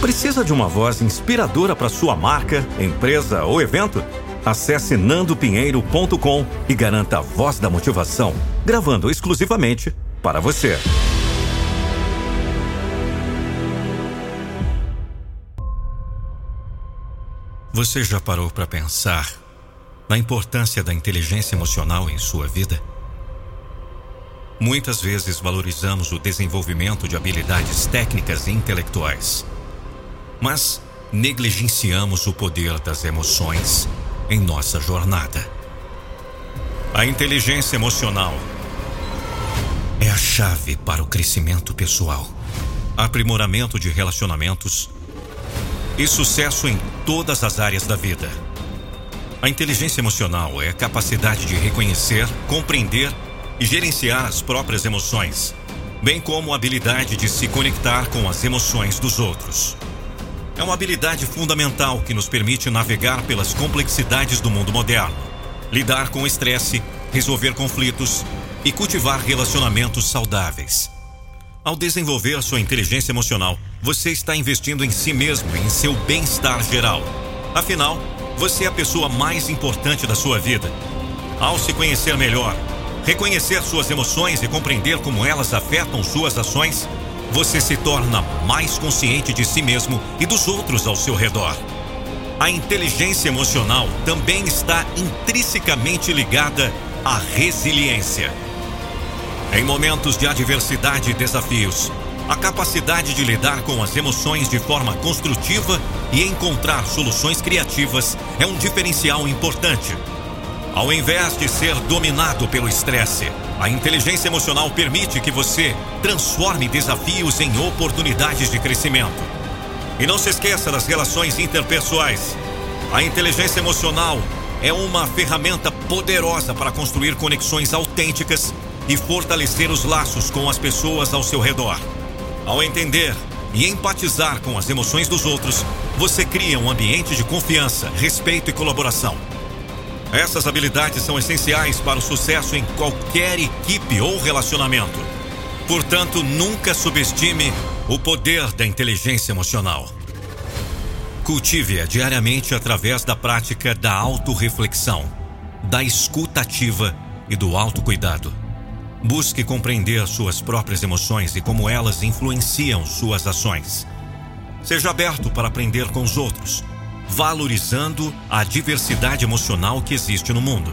Precisa de uma voz inspiradora para sua marca, empresa ou evento? Acesse nandopinheiro.com e garanta a voz da motivação, gravando exclusivamente para você. Você já parou para pensar na importância da inteligência emocional em sua vida? Muitas vezes valorizamos o desenvolvimento de habilidades técnicas e intelectuais, mas negligenciamos o poder das emoções em nossa jornada. A inteligência emocional é a chave para o crescimento pessoal, aprimoramento de relacionamentos e sucesso em todas as áreas da vida. A inteligência emocional é a capacidade de reconhecer, compreender e gerenciar as próprias emoções, bem como a habilidade de se conectar com as emoções dos outros. É uma habilidade fundamental que nos permite navegar pelas complexidades do mundo moderno, lidar com o estresse, resolver conflitos e cultivar relacionamentos saudáveis. Ao desenvolver sua inteligência emocional, você está investindo em si mesmo e em seu bem-estar geral. Afinal, você é a pessoa mais importante da sua vida. Ao se conhecer melhor, Reconhecer suas emoções e compreender como elas afetam suas ações, você se torna mais consciente de si mesmo e dos outros ao seu redor. A inteligência emocional também está intrinsecamente ligada à resiliência. Em momentos de adversidade e desafios, a capacidade de lidar com as emoções de forma construtiva e encontrar soluções criativas é um diferencial importante. Ao invés de ser dominado pelo estresse, a inteligência emocional permite que você transforme desafios em oportunidades de crescimento. E não se esqueça das relações interpessoais. A inteligência emocional é uma ferramenta poderosa para construir conexões autênticas e fortalecer os laços com as pessoas ao seu redor. Ao entender e empatizar com as emoções dos outros, você cria um ambiente de confiança, respeito e colaboração. Essas habilidades são essenciais para o sucesso em qualquer equipe ou relacionamento. Portanto, nunca subestime o poder da inteligência emocional. Cultive-a diariamente através da prática da autorreflexão, da escuta ativa e do autocuidado. Busque compreender suas próprias emoções e como elas influenciam suas ações. Seja aberto para aprender com os outros valorizando a diversidade emocional que existe no mundo.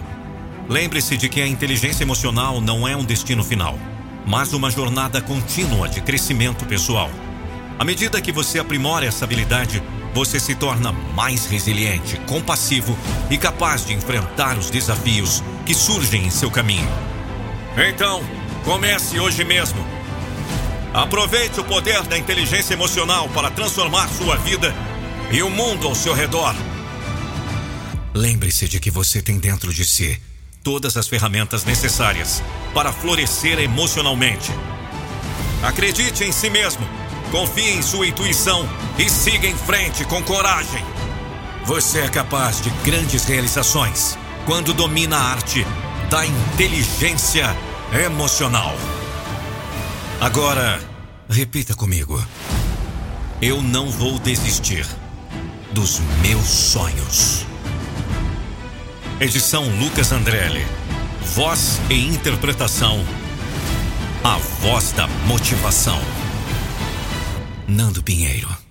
Lembre-se de que a inteligência emocional não é um destino final, mas uma jornada contínua de crescimento pessoal. À medida que você aprimora essa habilidade, você se torna mais resiliente, compassivo e capaz de enfrentar os desafios que surgem em seu caminho. Então, comece hoje mesmo. Aproveite o poder da inteligência emocional para transformar sua vida e o mundo ao seu redor. Lembre-se de que você tem dentro de si todas as ferramentas necessárias para florescer emocionalmente. Acredite em si mesmo, confie em sua intuição e siga em frente com coragem. Você é capaz de grandes realizações quando domina a arte da inteligência emocional. Agora, repita comigo. Eu não vou desistir dos meus sonhos. Edição Lucas Andrelli. Voz e interpretação. A voz da motivação. Nando Pinheiro.